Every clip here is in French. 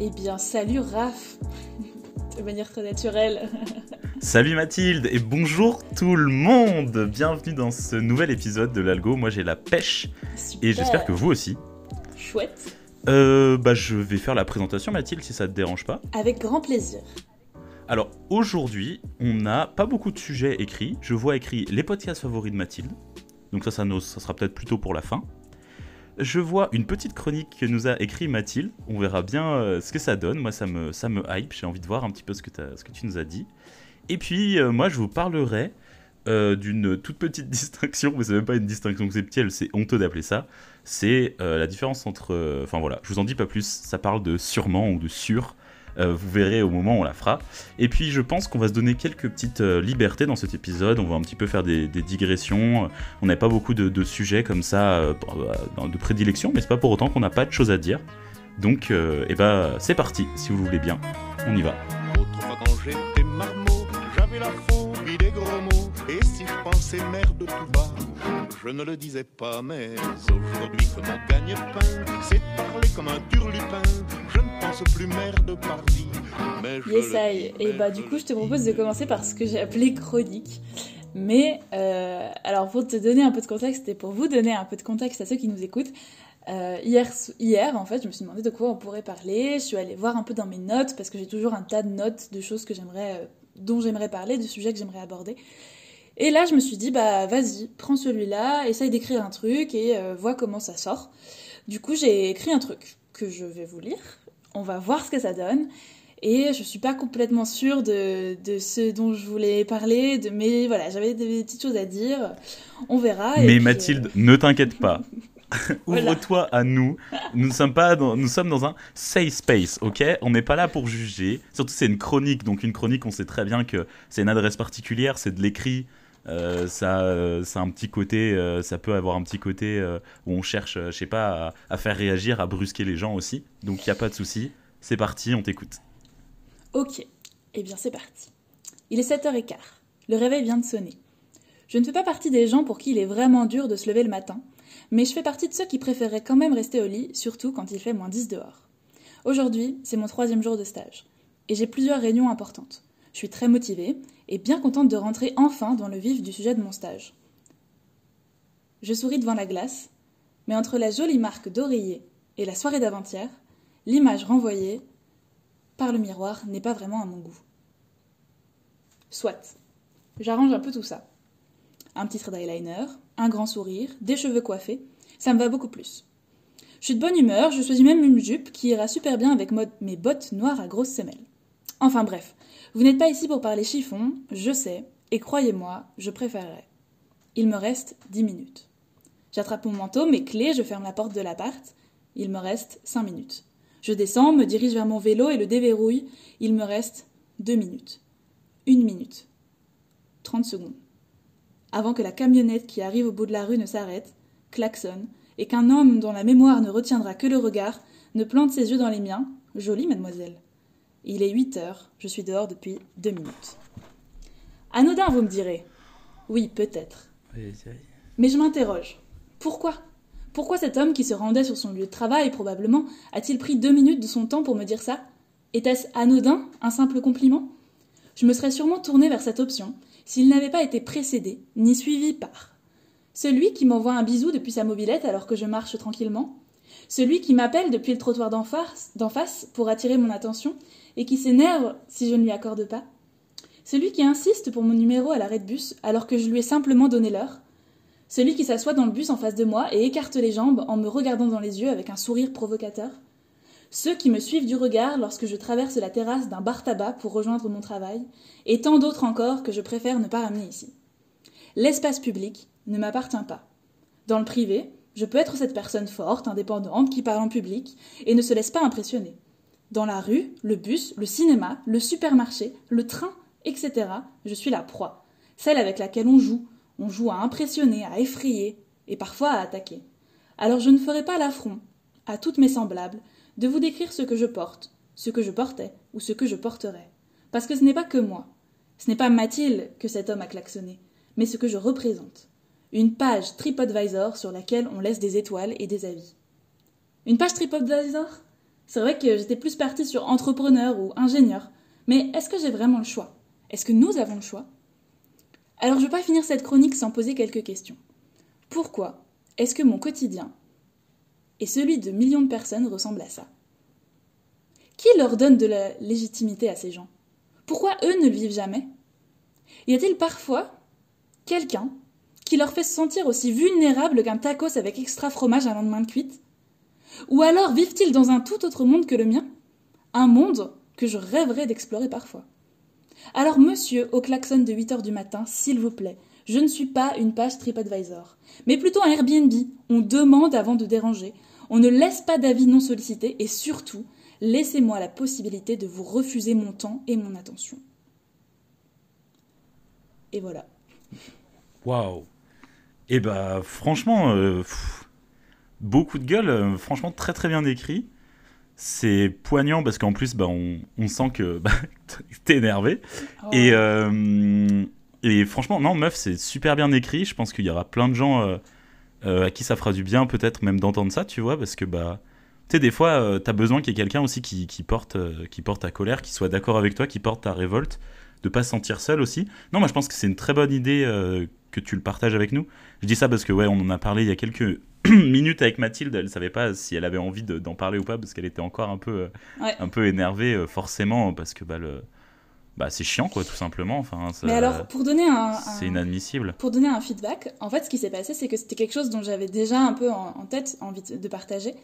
Eh bien, salut Raph De manière très naturelle. Salut Mathilde et bonjour tout le monde Bienvenue dans ce nouvel épisode de l'Algo. Moi j'ai la pêche Super. et j'espère que vous aussi. Chouette. Euh, bah je vais faire la présentation Mathilde si ça te dérange pas. Avec grand plaisir. Alors aujourd'hui on n'a pas beaucoup de sujets écrits. Je vois écrit les podcasts favoris de Mathilde. Donc ça, ça, nous- ça sera peut-être plutôt pour la fin. Je vois une petite chronique que nous a écrit Mathilde. On verra bien euh, ce que ça donne. Moi, ça me, me hype. J'ai envie de voir un petit peu ce que, tu nous as dit. Et puis, euh, moi, je vous parlerai euh, d'une toute petite distinction. Mais c'est même pas une distinction conceptuelle. C'est honteux d'appeler ça. C'est la différence entre. Enfin voilà, je vous en dis pas plus. Ça parle de sûrement ou de sûr. Euh, vous verrez au moment où on la fera. Et puis je pense qu'on va se donner quelques petites euh, libertés dans cet épisode. On va un petit peu faire des, digressions. On n'a pas beaucoup de, sujets comme ça euh, euh, de prédilection, mais c'est pas pour autant qu'on n'a pas de choses à dire. Donc, euh, eh ben, c'est parti, si vous le voulez bien. On y va. Tout bas, je ne le disais pas. Mais aujourd'hui que mon gagne-pain, c'est de parler comme un turlupin. Je ne pense plus merde par vie, mais je Yes, le I. dis, Et mais bah, du coup, je te propose de commencer par ce que j'ai appelé chronique. Mais, euh, alors, pour te donner un peu de contexte et pour vous donner un peu de contexte à ceux qui nous écoutent, euh, hier, hier, en fait, je me suis demandé de quoi on pourrait parler. Je suis allée voir un peu dans mes notes parce que j'ai toujours un tas de notes de choses que j'aimerais, euh, dont j'aimerais parler, de sujets que j'aimerais aborder. Et là, je me suis dit, bah, vas-y, prends celui-là, essaye d'écrire un truc et euh, vois comment ça sort. Du coup, j'ai écrit un truc que je vais vous lire. On va voir ce que ça donne. Et je suis pas complètement sûre de, de ce dont je voulais parler, de, mais voilà, j'avais des petites choses à dire. On verra. Mais puis, Mathilde, euh, ne t'inquiète pas. Ouvre-toi à nous. Nous sommes pas dans, nous sommes dans un safe space, ok? On n'est pas là pour juger. Surtout c'est une chronique, donc une chronique, on sait très bien que c'est une adresse particulière, c'est de l'écrit. Euh, ça, euh, ça a un petit côté, euh, ça peut avoir un petit côté où on cherche, je sais pas, à, à faire réagir, à brusquer les gens aussi. Donc il y a pas de souci. C'est parti, on t'écoute. Ok, eh bien c'est parti. Il est 7h15. Le réveil vient de sonner. Je ne fais pas partie des gens pour qui il est vraiment dur de se lever le matin, mais je fais partie de ceux qui préféreraient quand même rester au lit, surtout quand il fait moins 10 dehors. Aujourd'hui, c'est mon troisième jour de stage, et j'ai plusieurs réunions importantes. Je suis très motivée et bien contente de rentrer enfin dans le vif du sujet de mon stage. Je souris devant la glace, mais entre la jolie marque d'oreiller et la soirée d'avant-hier, l'image renvoyée par le miroir n'est pas vraiment à mon goût. Soit. J'arrange un peu tout ça. Un petit trait d'eyeliner, un grand sourire, des cheveux coiffés, ça me va beaucoup plus. Je suis de bonne humeur, je choisis même une jupe qui ira super bien avec mes bottes noires à grosses semelles. Enfin bref, vous n'êtes pas ici pour parler chiffon, je sais, et croyez-moi, je préférerais. Il me reste 10 minutes. J'attrape mon manteau, mes clés, je ferme la porte de l'appart. Il me reste 5 minutes. Je descends, me dirige vers mon vélo et le déverrouille. Il me reste 2 minutes. 1 minute. 30 secondes. Avant que la camionnette qui arrive au bout de la rue ne s'arrête, klaxonne, et qu'un homme dont la mémoire ne retiendra que le regard ne plante ses yeux dans les miens. Jolie mademoiselle. Il est 8 heures, je suis dehors depuis 2 minutes. Anodin, vous me direz. Oui, peut-être. Mais je m'interroge. Pourquoi? Pourquoi cet homme qui se rendait sur son lieu de travail, probablement, a-t-il pris deux minutes de son temps pour me dire ça? Était-ce anodin, un simple compliment? Je me serais sûrement tournée vers cette option s'il n'avait pas été précédé, ni suivi par celui qui m'envoie un bisou depuis sa mobilette alors que je marche tranquillement, celui qui m'appelle depuis le trottoir d'en face, pour attirer mon attention et qui s'énerve si je ne lui accorde pas, celui qui insiste pour mon numéro à l'arrêt de bus alors que je lui ai simplement donné l'heure, celui qui s'assoit dans le bus en face de moi et écarte les jambes en me regardant dans les yeux avec un sourire provocateur. Ceux qui me suivent du regard lorsque je traverse la terrasse d'un bar tabac pour rejoindre mon travail, et tant d'autres encore que je préfère ne pas ramener ici. L'espace public ne m'appartient pas. Dans le privé, je peux être cette personne forte, indépendante, qui parle en public et ne se laisse pas impressionner. Dans la rue, le bus, le cinéma, le supermarché, le train, etc., je suis la proie, celle avec laquelle on joue, on joue à impressionner, à effrayer, et parfois à attaquer. Alors je ne ferai pas l'affront, à toutes mes semblables, de vous décrire ce que je porte, ce que je portais, ou ce que je porterai. Parce que ce n'est pas que moi. Ce n'est pas Mathilde que cet homme a klaxonné, mais ce que je représente. Une page TripAdvisor sur laquelle on laisse des étoiles et des avis. Une page TripAdvisor? C'est vrai que j'étais plus partie sur entrepreneur ou ingénieur. Mais est-ce que j'ai vraiment le choix? Est-ce que nous avons le choix? Alors je ne vais pas finir cette chronique sans poser quelques questions. Pourquoi est-ce que mon quotidien et celui de millions de personnes ressemblent à ça? Qui leur donne de la légitimité à ces gens? Pourquoi eux ne le vivent jamais? Y a-t-il parfois quelqu'un qui leur fait se sentir aussi vulnérables qu'un tacos avec extra fromage à lendemain de cuite? Ou alors vivent-ils dans un tout autre monde que le mien? Un monde que je rêverais d'explorer parfois. Alors, monsieur, au klaxon de 8 heures du matin, s'il vous plaît, je ne suis pas une page TripAdvisor, mais plutôt un Airbnb. On demande avant de déranger, on ne laisse pas d'avis non sollicité et surtout, laissez-moi la possibilité de vous refuser mon temps et mon attention. Et voilà. Waouh Et eh bah franchement, euh, beaucoup de gueule, euh, franchement très très bien écrit. C'est poignant parce qu'en plus, bah, on, sent que bah, t'es énervé. Oh. Et, euh, et franchement, non, meuf, c'est super bien écrit. Je pense qu'il y aura plein de gens à qui ça fera du bien, peut-être même d'entendre ça, tu vois, parce que bah, tu sais, des fois, t'as besoin qu'il y ait quelqu'un aussi qui, qui porte, qui porte ta colère, qui soit d'accord avec toi, qui porte ta révolte, de pas se sentir seul aussi. Non, moi je pense que c'est une très bonne idée que tu le partages avec nous. Je dis ça parce que ouais, on en a parlé il y a quelques minutes avec Mathilde. Elle savait pas si elle avait envie d'en parler ou pas parce qu'elle était encore un peu, euh, un peu énervée euh, forcément parce que bah le bah, c'est chiant quoi tout simplement. Enfin mais alors pour donner un, c'est inadmissible. pour donner un feedback en fait ce qui s'est passé c'est que c'était quelque chose dont j'avais déjà un peu en, en, tête envie de partager.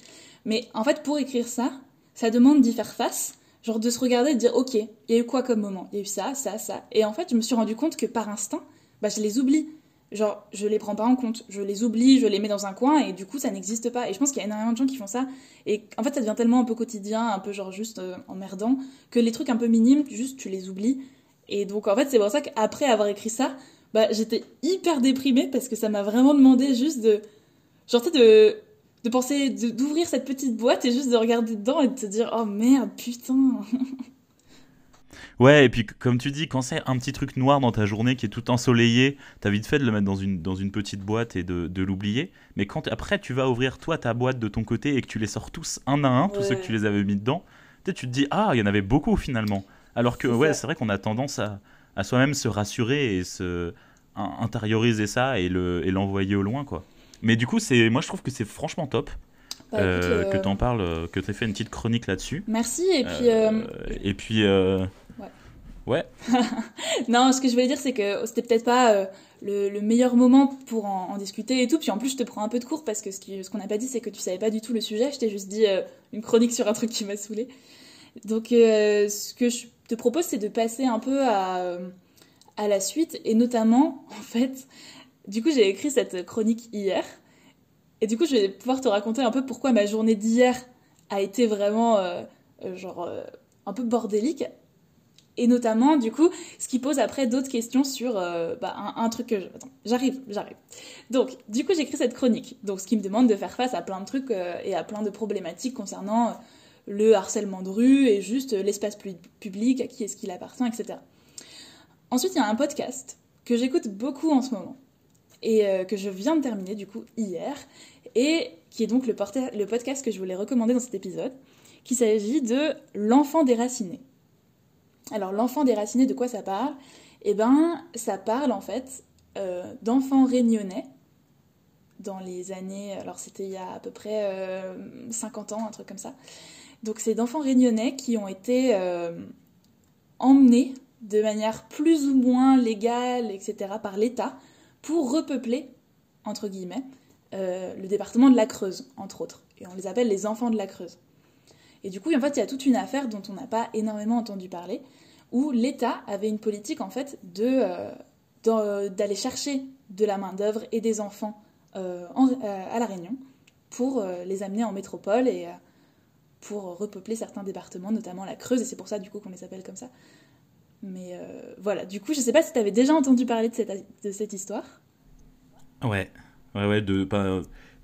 Mais en fait pour écrire ça ça demande d'y faire face genre de se regarder et de dire ok il y a eu quoi comme moment? Il y a eu ça ça ça. Et en fait je me suis rendu compte que par instinct bah je les oublie genre je les prends pas en compte, je les oublie, je les mets dans un coin et du coup ça n'existe pas. Et je pense qu'il y a énormément de gens qui font ça et en fait ça devient tellement un peu quotidien, un peu genre juste euh, emmerdant que les trucs un peu minimes, juste tu les oublies. Et donc en fait c'est pour ça qu'après avoir écrit ça, bah j'étais hyper déprimée parce que ça m'a vraiment demandé juste de genre de de penser d'ouvrir cette petite boîte et juste de regarder dedans et de te dire oh merde putain Ouais, et puis comme tu dis, quand c'est un petit truc noir dans ta journée qui est tout ensoleillé, t'as vite fait de le mettre dans une, dans une petite boîte et de, de l'oublier. Mais quand après tu vas ouvrir toi ta boîte de ton côté et que tu les sors tous un à un, tous ceux que tu les avais mis dedans, tu te dis ah, il y en avait beaucoup finalement. Alors que ouais, c'est vrai qu'on a tendance à, à soi-même se rassurer et se intérioriser ça et le et l'envoyer au loin quoi. Mais du coup, c'est moi je trouve que c'est franchement top. Bah, euh, que euh, tu en parles, euh, que tu aies fait une petite chronique là-dessus. Merci, et puis... Et puis... Ouais. non, ce que je voulais dire, c'est que c'était peut-être pas euh, le, meilleur moment pour en, discuter et tout. Puis en plus, je te prends un peu de cours parce que ce qu'on n'a pas dit, c'est que tu savais pas du tout le sujet. Je t'ai juste dit euh, une chronique sur un truc qui m'a saoulé. Donc, euh, ce que je te propose, c'est de passer un peu à, à la suite. Et notamment, en fait, du coup, j'ai écrit cette chronique hier. Et du coup, je vais pouvoir te raconter un peu pourquoi ma journée d'hier a été vraiment, genre, un peu bordélique et notamment, du coup, ce qui pose après d'autres questions sur euh, bah, un, truc que je... Attends, j'arrive, j'arrive. Donc, du coup, j'écris cette chronique. Donc, ce qui me demande de faire face à plein de trucs euh, et à plein de problématiques concernant euh, le harcèlement de rue et juste l'espace public, à qui est-ce qu'il appartient, etc. Ensuite, il y a un podcast que j'écoute beaucoup en ce moment et que je viens de terminer, du coup, hier, et qui est donc le, le podcast que je voulais recommander dans cet épisode, qui s'agit de L'enfant déraciné. Alors l'enfant déraciné, de quoi ça parle? Eh ben, ça parle en fait euh, d'enfants réunionnais dans les années, alors c'était il y a à peu près 50 euh, ans, un truc comme ça. Donc c'est d'enfants réunionnais qui ont été euh, emmenés de manière plus ou moins légale, etc., par l'État pour repeupler, entre guillemets, le département de la Creuse, entre autres. Et on les appelle les enfants de la Creuse. Et du coup, en fait, il y a toute une affaire dont on n'a pas énormément entendu parler, où l'État avait une politique en fait de euh, d'aller chercher de la main d'œuvre et des enfants euh, euh, à la Réunion pour les amener en métropole et pour repeupler certains départements, notamment la Creuse, et c'est pour ça du coup qu'on les appelle comme ça. Mais voilà, du coup, je sais pas si tu avais déjà entendu parler de cette, de cette histoire. Ouais, ouais, ouais, de,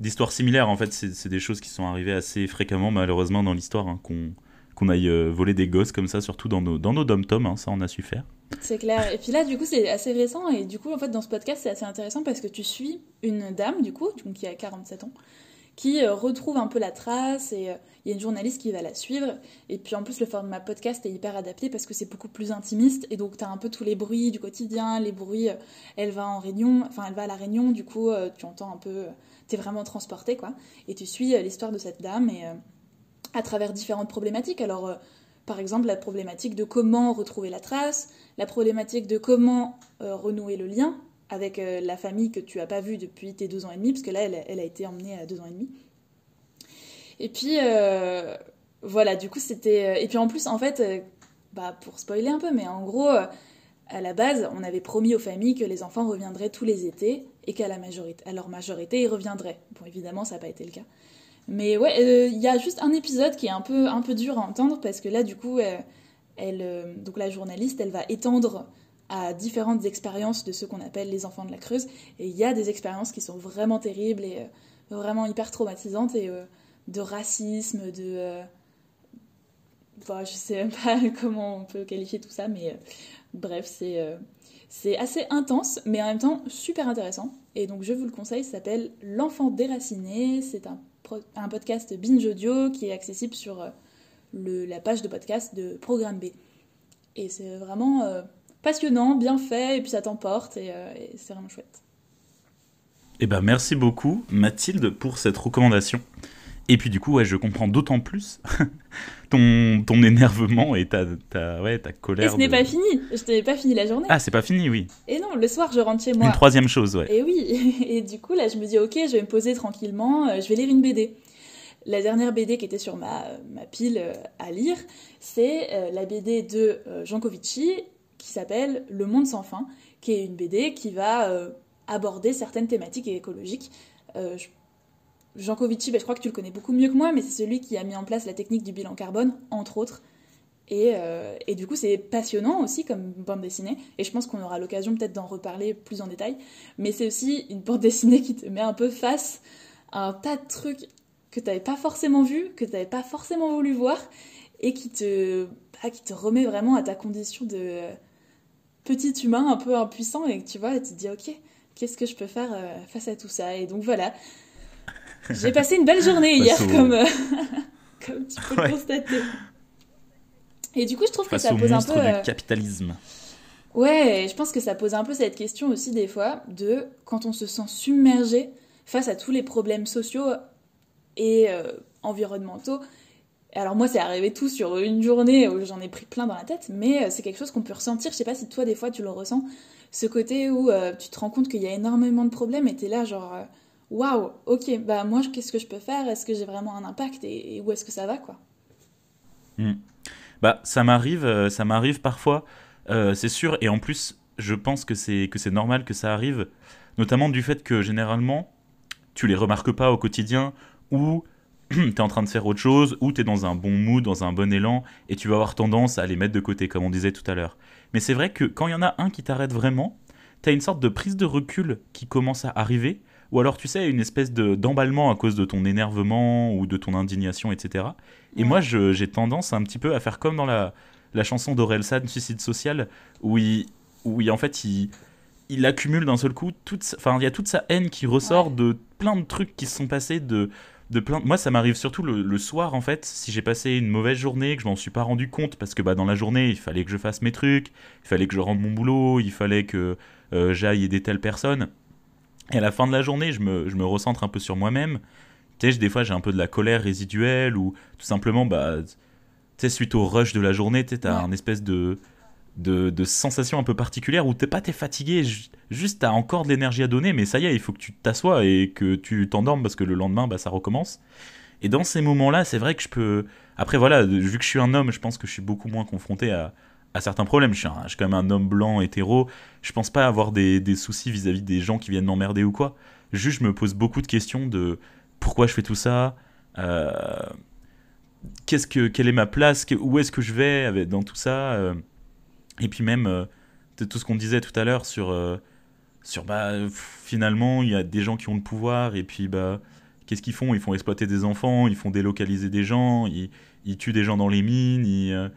d'histoires similaires en fait, c'est, des choses qui sont arrivées assez fréquemment malheureusement dans l'histoire, hein, qu'on, aille euh, voler des gosses comme ça, surtout dans nos, dans dom-toms, hein, ça on a su faire. C'est clair. Et puis là, du coup, c'est assez récent. Et du coup, en fait, dans ce podcast, c'est assez intéressant parce que tu suis une dame, du coup, qui a 47 ans, qui euh, retrouve un peu la trace et il y a une journaliste qui va la suivre. Et puis en plus, le format podcast est hyper adapté parce que c'est beaucoup plus intimiste. Et donc, tu as un peu tous les bruits du quotidien, les bruits. elle va en réunion, enfin, elle va à la réunion, du coup, tu entends un peu. Tu es vraiment transporté, quoi. Et tu suis l'histoire de cette dame et à travers différentes problématiques. Alors, par exemple, la problématique de comment retrouver la trace, la problématique de comment renouer le lien avec euh, la famille que tu as pas vue depuis tes deux ans et demi, parce que là, elle, a été emmenée à deux ans et demi. Et puis, euh, voilà, du coup, c'était... Euh, et puis en plus, en fait, bah, pour spoiler un peu, mais en gros, à la base, on avait promis aux familles que les enfants reviendraient tous les étés et qu'à la majorité, à leur majorité, ils reviendraient. Bon, évidemment, ça n'a pas été le cas. Mais ouais, il y a juste un épisode qui est un peu, un peu dur à entendre, parce que là, du coup, elle, donc la journaliste, elle va étendre à différentes expériences de ce qu'on appelle les enfants de la Creuse. Et il y a des expériences qui sont vraiment terribles et euh, vraiment hyper traumatisantes et euh, de racisme, de... Euh, je sais même pas comment on peut qualifier tout ça, mais bref, c'est c'est assez intense, mais en même temps super intéressant. Et donc je vous le conseille, ça s'appelle L'enfant déraciné. C'est un, podcast binge audio qui est accessible sur le, la page de podcast de Programme B. Et c'est vraiment passionnant, bien fait, et puis ça t'emporte, et, euh, c'est vraiment chouette. Eh ben merci beaucoup Mathilde pour cette recommandation. Et puis du coup, ouais, je comprends d'autant plus ton, ton énervement et ta, ta, ouais, ta colère. Et ce n'est pas fini, je n'avais pas fini la journée. Ah, c'est pas fini, oui. Et non, le soir, je rentre chez moi. Une troisième chose, ouais. Et oui, et du coup, là, je me dis, ok, je vais me poser tranquillement, euh, je vais lire une BD. La dernière BD qui était sur ma, ma pile euh, à lire, c'est la BD de Jean Covici qui s'appelle Le Monde sans fin, qui est une BD qui va euh, aborder certaines thématiques écologiques. Euh, Jean Covici, ben, je crois que tu le connais beaucoup mieux que moi, mais c'est celui qui a mis en place la technique du bilan carbone, entre autres. Et, euh, et du coup, c'est passionnant aussi comme bande dessinée, et je pense qu'on aura l'occasion peut-être d'en reparler plus en détail, mais c'est aussi une bande dessinée qui te met un peu face à un tas de trucs que tu n'avais pas forcément vu, que tu n'avais pas forcément voulu voir, et qui te, bah, qui te remet vraiment à ta condition de, petit humain un peu impuissant et tu vois, et tu te dis, ok, qu'est-ce que je peux faire euh, face à tout ça? Et donc voilà, j'ai passé une belle journée hier, comme, euh, comme tu peux le constater. Et du coup, je trouve que ça pose un peu. du euh, capitalisme. Ouais, je pense que ça pose un peu cette question aussi des fois de quand on se sent submergé face à tous les problèmes sociaux et environnementaux alors moi, c'est arrivé tout sur une journée où j'en ai pris plein dans la tête, mais euh, c'est quelque chose qu'on peut ressentir. Je sais pas si toi, des fois, tu le ressens. Ce côté où euh, tu te rends compte qu'il y a énormément de problèmes et t'es là, genre, euh, waouh, ok, bah moi, qu'est-ce que je peux faire? Est-ce que j'ai vraiment un impact? Et, où est-ce que ça va, quoi? Hmm. Bah, ça m'arrive, ça m'arrive parfois, c'est sûr, et en plus, je pense que c'est que c'est normal que ça arrive, notamment du fait que généralement, tu les remarques pas au quotidien ou t'es en train de faire autre chose, ou t'es dans un bon mood, dans un bon élan, et tu vas avoir tendance à les mettre de côté, comme on disait tout à l'heure. Mais c'est vrai que quand il y en a un qui t'arrête vraiment, t'as une sorte de prise de recul qui commence à arriver, ou alors tu sais, une espèce de, d'emballement à cause de ton énervement ou de ton indignation, etc. Et moi, j'ai tendance un petit peu à faire comme dans la, la chanson d'Orelsan, Suicide Social, où il, où il, en fait, il, il accumule d'un seul coup toute, enfin, il y a toute sa haine qui ressort de plein de trucs qui se sont passés, de de plein. Moi, ça m'arrive surtout le, soir, en fait, si j'ai passé une mauvaise journée, que je m'en suis pas rendu compte, parce que bah, dans la journée, il fallait que je fasse mes trucs, il fallait que je rende mon boulot, il fallait que euh, j'aille aider telle personne. Et à la fin de la journée, je me, je me recentre un peu sur moi-même. Tu sais, des fois, j'ai un peu de la colère résiduelle, ou tout simplement, bah, tu sais, suite au rush de la journée, tu as un espèce de de, de sensations un peu particulières où t'es pas t'es fatigué, juste t'as encore de l'énergie à donner, mais ça y est, il faut que tu t'assoies et que tu t'endormes parce que le lendemain, bah, ça recommence. Et dans ces moments-là, c'est vrai que je peux. Après, voilà, vu que je suis un homme, je pense que je suis beaucoup moins confronté à, à certains problèmes. Je suis, je suis, quand même un homme blanc, hétéro. Je pense pas avoir des, des soucis vis-à-vis des gens qui viennent m'emmerder ou quoi. Juste, je me pose beaucoup de questions de pourquoi je fais tout ça. Euh, qu'est-ce que, quelle est ma place Où est-ce que je vais avec, dans tout ça euh, et puis même, euh, tout ce qu'on disait tout à l'heure sur, euh, sur bah, finalement, il y a des gens qui ont le pouvoir, et puis bah, qu'est-ce qu'ils font? Ils font exploiter des enfants, ils font délocaliser des gens, ils, ils tuent des gens dans les mines, ils,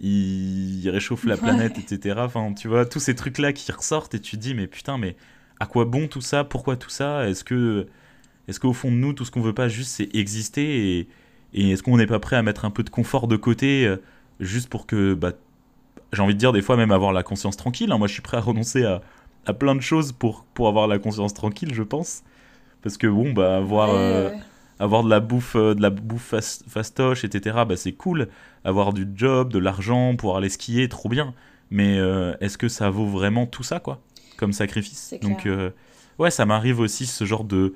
ils, réchauffent la planète, etc. Enfin, tu vois, tous ces trucs-là qui ressortent, et tu te dis, mais putain, mais à quoi bon tout ça? Pourquoi tout ça? Est-ce que est-ce qu'au fond de nous, tout ce qu'on veut pas juste, c'est exister? Et, et est-ce qu'on n'est pas prêt à mettre un peu de confort de côté euh, juste pour que, bah, j'ai envie de dire, des fois même avoir la conscience tranquille. hein. Moi, je suis prêt à renoncer à, à plein de choses pour, pour avoir la conscience tranquille, je pense. Parce que bon, bah, avoir, Ouais, euh, ouais. Avoir de la bouffe, euh, de la bouffe fast- fastoche, etc., bah, c'est cool. Avoir du job, de l'argent, pouvoir aller skier, trop bien. Mais euh, est-ce que ça vaut vraiment tout ça, quoi, comme sacrifice? Donc, euh, ouais, ça m'arrive aussi ce genre de,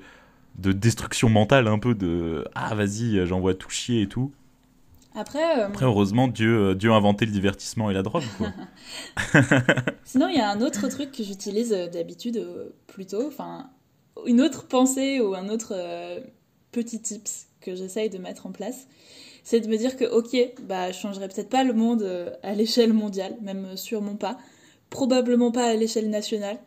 de destruction mentale, un peu de ah, vas-y, j'envoie tout chier et tout. Après, euh, Après, heureusement, Dieu, Dieu a inventé le divertissement et la drogue, quoi. sinon, il y a un autre truc que j'utilise d'habitude plutôt, enfin, une autre pensée ou un autre euh, petit tips que j'essaye de mettre en place, c'est de me dire que, ok, bah, je changerai peut-être pas le monde euh, à l'échelle mondiale, même sûrement pas, probablement pas à l'échelle nationale,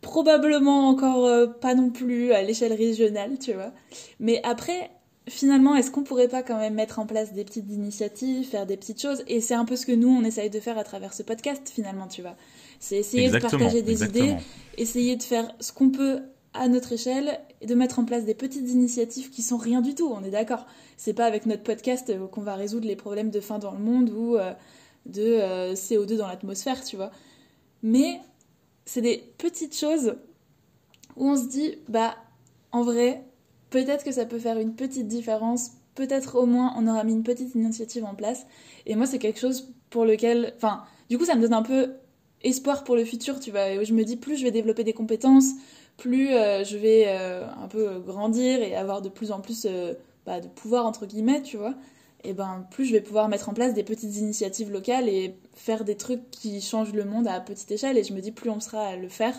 probablement encore euh, pas non plus à l'échelle régionale, tu vois. Mais après, finalement, est-ce qu'on pourrait pas quand même mettre en place des petites initiatives, faire des petites choses? Et c'est un peu ce que nous, on essaye de faire à travers ce podcast, finalement, tu vois. C'est essayer exactement, de partager des idées, essayer de faire ce qu'on peut à notre échelle de mettre en place des petites initiatives qui sont rien du tout, on est d'accord. C'est pas avec notre podcast euh, qu'on va résoudre les problèmes de faim dans le monde ou euh, de euh, CO2 dans l'atmosphère, tu vois. Mais c'est des petites choses où on se dit, bah, en vrai, peut-être que ça peut faire une petite différence, peut-être au moins on aura mis une petite initiative en place. Et moi, c'est quelque chose pour lequel, enfin, du coup, ça me donne un peu espoir pour le futur, tu vois. Je me dis, plus je vais développer des compétences, plus euh, je vais euh, un peu grandir et avoir de plus en plus euh, bah, de pouvoir, entre guillemets, tu vois. Et ben, plus je vais pouvoir mettre en place des petites initiatives locales et faire des trucs qui changent le monde à petite échelle. Et je me dis, plus on sera à le faire,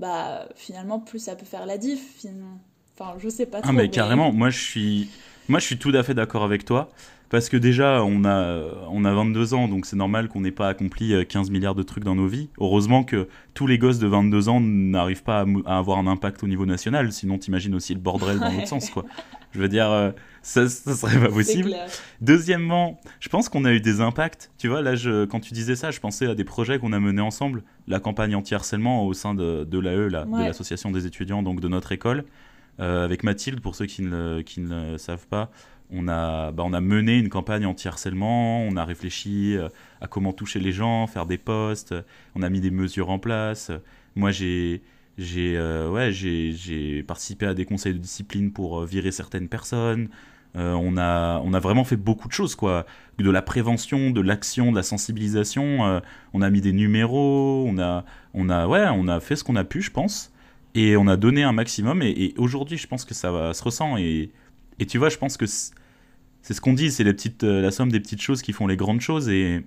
bah, finalement, plus ça peut faire la diff, finalement. Enfin, je sais pas trop. Ah mais carrément, moi je suis, moi je suis tout à fait d'accord avec toi parce que déjà on a, on a 22 ans donc c'est normal qu'on n'ait pas accompli euh, 15 milliards de trucs dans nos vies. Heureusement que tous les gosses de 22 ans n'arrivent pas à, avoir un impact au niveau national, sinon t'imagines aussi le bordel dans l'autre sens quoi. Je veux dire, euh, ça, ça serait pas possible. Deuxièmement, je pense qu'on a eu des impacts. Tu vois, là, je, quand tu disais ça, je pensais à des projets qu'on a menés ensemble. La campagne anti-harcèlement au sein de, de l'AE, de l'association des étudiants, donc de notre école. Euh, avec Mathilde, pour ceux qui ne, qui ne le savent pas, on a, bah, on a mené une campagne anti-harcèlement. On a réfléchi euh, à comment toucher les gens, faire des posts. On a mis des mesures en place. Moi, j'ai. J'ai euh, ouais, j'ai- participé à des conseils de discipline pour euh, virer certaines personnes. Euh, on, a, on a vraiment fait beaucoup de choses, quoi. De la prévention, de l'action, de la sensibilisation. euh, on a mis des numéros, on a, on a, ouais, on a fait ce qu'on a pu, je pense. Et on a donné un maximum. Et, et aujourd'hui, je pense que ça va, se ressent. Et, et tu vois, je pense que c'est ce qu'on dit, c'est les petites, euh, la somme des petites choses qui font les grandes choses. Et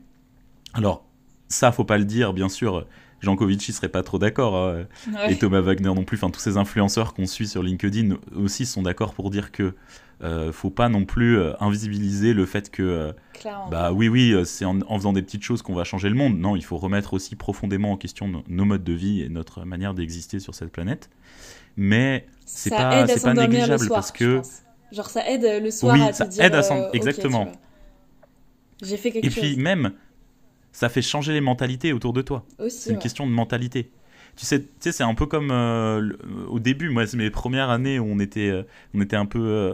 alors, ça, faut pas le dire, bien sûr. Jean Covici serait pas trop d'accord. hein Ouais. et Thomas Wagner non plus. Enfin, tous ces influenceurs qu'on suit sur LinkedIn aussi sont d'accord pour dire que euh, faut pas non plus euh, invisibiliser le fait que euh, bah oui oui c'est en, en faisant des petites choses qu'on va changer le monde. Non, il faut remettre aussi profondément en question no- nos modes de vie et notre manière d'exister sur cette planète. Mais c'est pas c'est pas négligeable soir, parce que pense. Genre, ça aide le soir Oui, à te ça dire. aide à s'en- euh, exactement. J'ai fait quelque et chose. puis même ça fait changer les mentalités autour de toi. Aussi, C'est une ouais. question de mentalité. Tu sais, tu sais c'est un peu comme euh, le- au début, moi, c'est mes premières années où on était, euh, on était un peu. euh,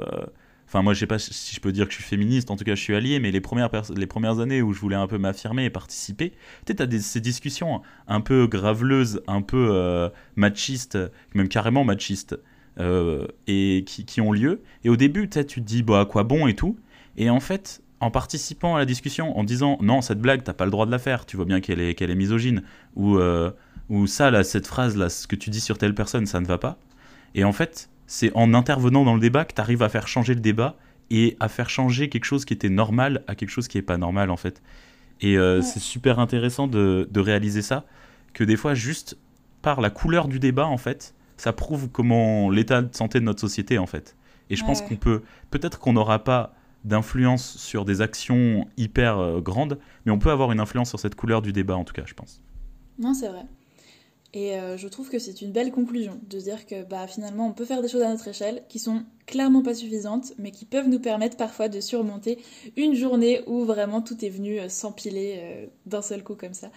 Enfin, moi, je sais pas si je peux dire que je suis féministe, en tout cas, je suis allié, mais les premières, les premières années où je voulais un peu m'affirmer et participer, tu sais, t'as des, ces discussions un peu graveleuses, un peu euh, machistes, même carrément machistes, euh, et qui, qui ont lieu. Et au début, tu te dis, bah, à quoi bon et tout. Et en fait, en participant à la discussion, en disant, non, cette blague, t'as pas le droit de la faire, tu vois bien qu'elle est, qu'elle est misogyne, ou. euh, ou ça, là, cette phrase, là, ce que tu dis sur telle personne, ça ne va pas. Et en fait, c'est en intervenant dans le débat que tu arrives à faire changer le débat et à faire changer quelque chose qui était normal à quelque chose qui n'est pas normal, en fait. Et euh, Ouais. c'est super intéressant de, de réaliser ça, que des fois, juste par la couleur du débat, en fait, ça prouve comment l'état de santé de notre société, en fait. Et je pense qu'on peut, peut-être qu'on n'aura pas d'influence sur des actions hyper euh, grandes, mais on peut avoir une influence sur cette couleur du débat, en tout cas, je pense. Non, c'est vrai. Et euh, je trouve que c'est une belle conclusion de dire que bah, finalement on peut faire des choses à notre échelle qui sont clairement pas suffisantes, mais qui peuvent nous permettre parfois de surmonter une journée où vraiment tout est venu euh, s'empiler d'un seul coup comme ça.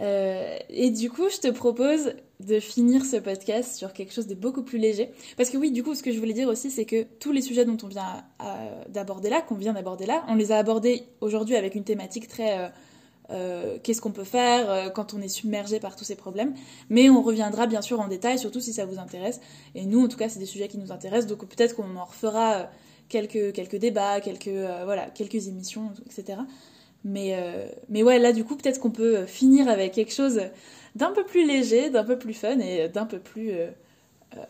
Euh, et du coup, je te propose de finir ce podcast sur quelque chose de beaucoup plus léger. Parce que oui, du coup, ce que je voulais dire aussi, c'est que tous les sujets dont on vient d'aborder là, qu'on vient d'aborder là, on les a abordés aujourd'hui avec une thématique très... Euh, euh, qu'est-ce qu'on peut faire quand on est submergé par tous ces problèmes. Mais on reviendra bien sûr en détail, surtout si ça vous intéresse. Et nous, en tout cas, c'est des sujets qui nous intéressent, donc peut-être qu'on en refera quelques, quelques débats, quelques, voilà, quelques émissions, etc. Mais, euh, mais ouais, là, du coup, peut-être qu'on peut finir avec quelque chose d'un peu plus léger, d'un peu plus fun et d'un peu plus euh, euh,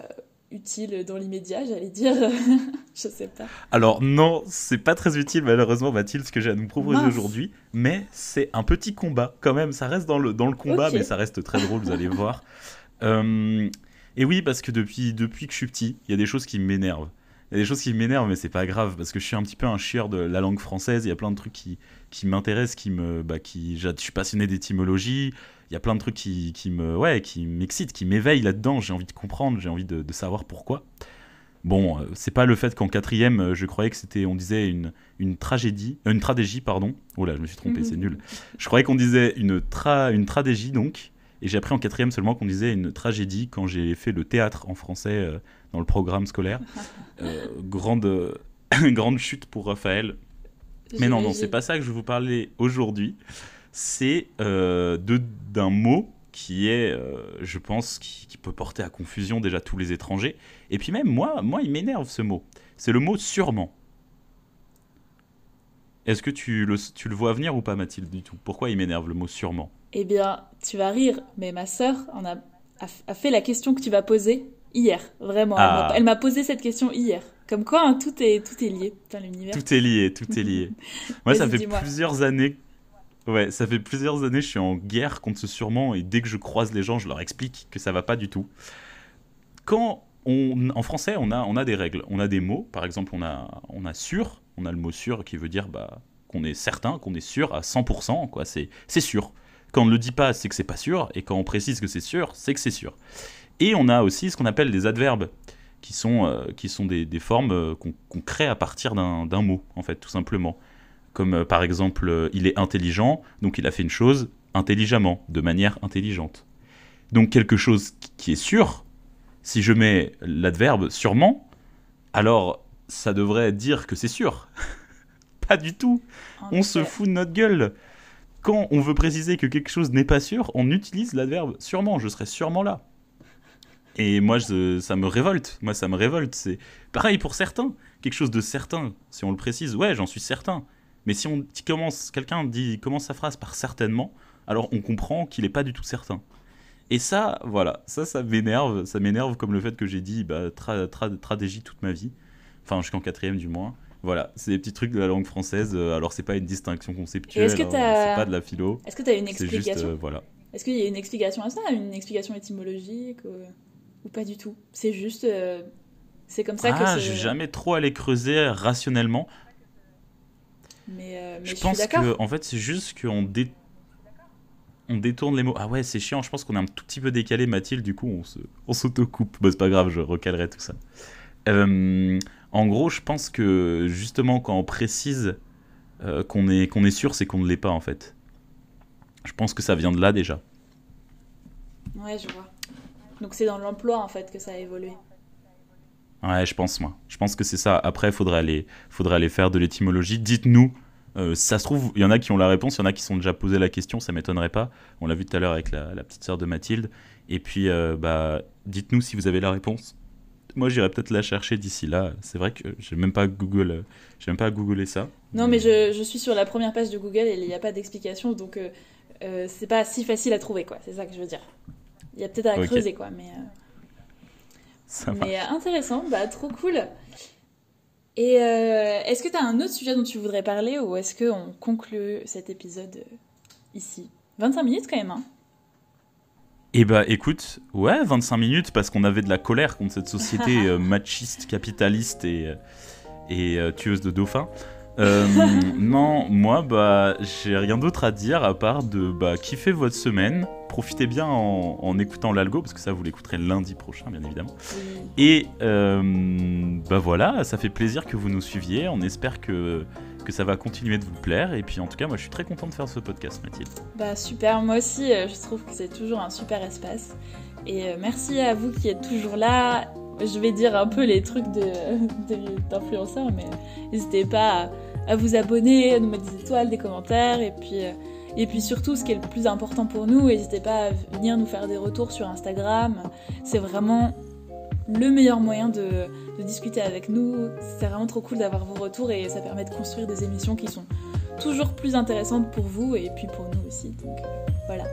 utile dans l'immédiat, j'allais dire. je sais pas. Alors, non, c'est pas très utile, malheureusement, Mathilde, ce que j'ai à nous proposer aujourd'hui. Mais c'est un petit combat, quand même. Ça reste dans le, dans le combat, mais ça reste très drôle, vous allez voir. et oui, parce que depuis, depuis que je suis petit, il y a des choses qui m'énervent. Il y a des choses qui m'énervent, mais c'est pas grave, parce que je suis un petit peu un chieur de la langue française. Il y a plein de trucs qui, qui m'intéressent, qui me, bah, qui, je suis passionné d'étymologie. Il y a plein de trucs qui, qui me, ouais, qui m'excitent, qui m'éveillent là-dedans. J'ai envie de comprendre, j'ai envie de, savoir pourquoi. Bon, euh, c'est pas le fait qu'en quatrième, euh, je croyais que c'était, on disait une, une tragédie, euh, une tragédie, pardon. Oh là, je me suis trompé, c'est nul. Je croyais qu'on disait une tra, une tragédie donc, et j'ai appris en quatrième seulement qu'on disait une tragédie quand j'ai fait le théâtre en français dans le programme scolaire. grande, grande chute pour Raphaël. Mais non, non, c'est pas ça que je vais vous parler aujourd'hui. C'est euh, d'un mot qui est, euh, je pense, qui, peut porter à confusion déjà tous les étrangers. Et puis même moi, moi, il m'énerve ce mot. C'est le mot sûrement. Est-ce que tu le, tu le vois venir ou pas, Mathilde, du tout? Pourquoi il m'énerve le mot sûrement? Eh bien, tu vas rire, mais ma sœur en a, a, fait la question que tu vas poser hier. Vraiment, ah. elle m'a posé cette question hier. Comme quoi, hein, tout, est, tout est lié dans l'univers. Tout est lié, tout est lié. Moi, ça fait plusieurs années. Ouais, ça fait plusieurs années, je suis en guerre contre ce sûrement, et dès que je croise les gens, je leur explique que ça va pas du tout. Quand on, en français, on a, on a des règles, on a des mots. Par exemple, on a, on a sûr, on a le mot sûr qui veut dire bah, qu'on est certain, qu'on est sûr à 100%, quoi. C'est, c'est sûr. Quand on ne le dit pas, c'est que c'est pas sûr, et quand on précise que c'est sûr, c'est que c'est sûr. Et on a aussi ce qu'on appelle des adverbes qui sont, euh, qui sont des, des formes euh, qu'on crée à partir d'un mot, en fait, tout simplement. Comme euh, par exemple, il est intelligent, donc il a fait une chose intelligemment, de manière intelligente. Donc quelque chose qui est sûr, si je mets l'adverbe sûrement, alors ça devrait dire que c'est sûr. Pas du tout. on se fout de notre gueule. Quand on veut préciser que quelque chose n'est pas sûr, on utilise l'adverbe sûrement. Je serai sûrement là. Et moi, ça me révolte. Moi, ça me révolte. C'est pareil pour certains. Quelque chose de certain. Si on le précise, ouais, j'en suis certain. Mais si on commence, quelqu'un dit commence sa phrase par certainement, alors on comprend qu'il n'est pas du tout certain. Et ça, voilà, ça, ça m'énerve. Ça m'énerve comme le fait que j'ai dit bah, tra, toute ma vie. Enfin, jusqu'en quatrième du moins. Voilà, c'est des petits trucs de la langue française. Euh, alors, c'est pas une distinction conceptuelle. Hein, c'est pas de la philo. Est-ce que tu as une explication juste, euh, voilà. Est-ce qu'il y a une explication à ça? Une explication étymologique ou? Pas du tout C'est juste. Euh, c'est comme ça que ah, j'ai jamais trop allé creuser rationnellement. Mais, euh, je, pense que, en fait, c'est juste qu'on dé... on détourne les mots. Ah ouais, c'est chiant. Je pense qu'on est un tout petit peu décalé, Mathilde. Du coup, on se, on s'autocoupe. Bon, c'est pas grave, je recalerai tout ça. Euh, en gros, je pense que justement, quand on précise qu'on est, qu'on est sûr, c'est qu'on ne l'est pas en fait. Je pense que ça vient de là déjà. Ouais, je vois. Donc c'est dans l'emploi en fait que ça a évolué. Ouais, je pense moi. Je pense que c'est ça. Après, il faudrait aller, faudrait aller faire de l'étymologie. Dites-nous. Euh, ça se trouve, il y en a qui ont la réponse, il y en a qui sont déjà posé la question, ça m'étonnerait pas. On l'a vu tout à l'heure avec la, petite sœur de Mathilde. Et puis, euh, bah, dites-nous si vous avez la réponse. Moi, j'irai peut-être la chercher d'ici là. C'est vrai que j'ai même pas Google, euh, j'ai même pas googlé ça. Non, mais je, je, suis sur la première page de Google et il n'y a pas d'explication, donc c'est pas si facile à trouver, quoi. C'est ça que je veux dire. Il y a peut-être à creuser, quoi. Mais, euh, mais euh, intéressant, bah, trop cool. Et euh, est-ce que tu as un autre sujet dont tu voudrais parler ou est-ce qu'on conclut cet épisode ici? 25 minutes quand même, hein eh bah écoute, ouais, 25 minutes parce qu'on avait de la colère contre cette société machiste, capitaliste et, et tueuse de dauphins. Non, moi, bah, j'ai rien d'autre à dire à part de bah, kiffer votre semaine, profitez bien en, écoutant l'algo, parce que ça, vous l'écouterez lundi prochain, bien évidemment. Et euh, bah voilà, ça fait plaisir que vous nous suiviez. On espère que, que ça va continuer de vous plaire. Et puis en tout cas, moi je suis très content de faire ce podcast, Mathilde. Bah super, moi aussi euh, je trouve que c'est toujours un super espace. Et euh, merci à vous qui êtes toujours là. Je vais dire un peu les trucs d'influenceurs, mais n'hésitez pas à, vous abonner, à nous mettre des étoiles, des commentaires. Et puis, euh, et puis surtout, ce qui est le plus important pour nous, n'hésitez pas à venir nous faire des retours sur Instagram. C'est vraiment le meilleur moyen de, de discuter avec nous. C'est vraiment trop cool d'avoir vos retours et ça permet de construire des émissions qui sont toujours plus intéressantes pour vous et puis pour nous aussi. Donc euh, voilà.